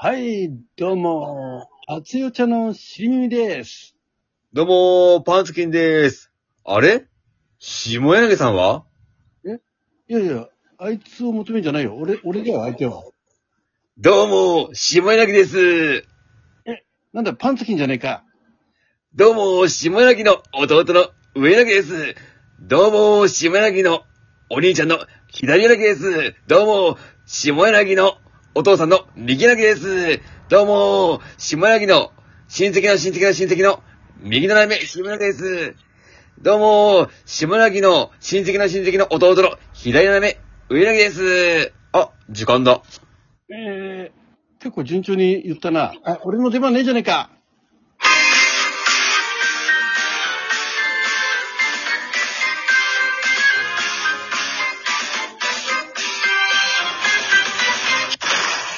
はい、どうも、熱いお茶のしりみみです。どうもー、パンツキンでーす。あれ？下柳さんは？いやいや、あいつを求めるんじゃないよ。俺、俺だよ、相手は。どうもー、下柳です。なんだ、パンツキンじゃねえか。どうもー、下柳の弟の上柳です。どうもー、下柳のお兄ちゃんの左柳です。どうもー、下柳のお父さんの右柳です。どうも、下柳の親戚の親戚の親戚の右斜め下柳です。どうも、下柳の親戚の親戚の弟の左の名前上柳です。あ、時間だ。えー、結構順調に言ったな。あ、俺の出番ねえじゃねえか。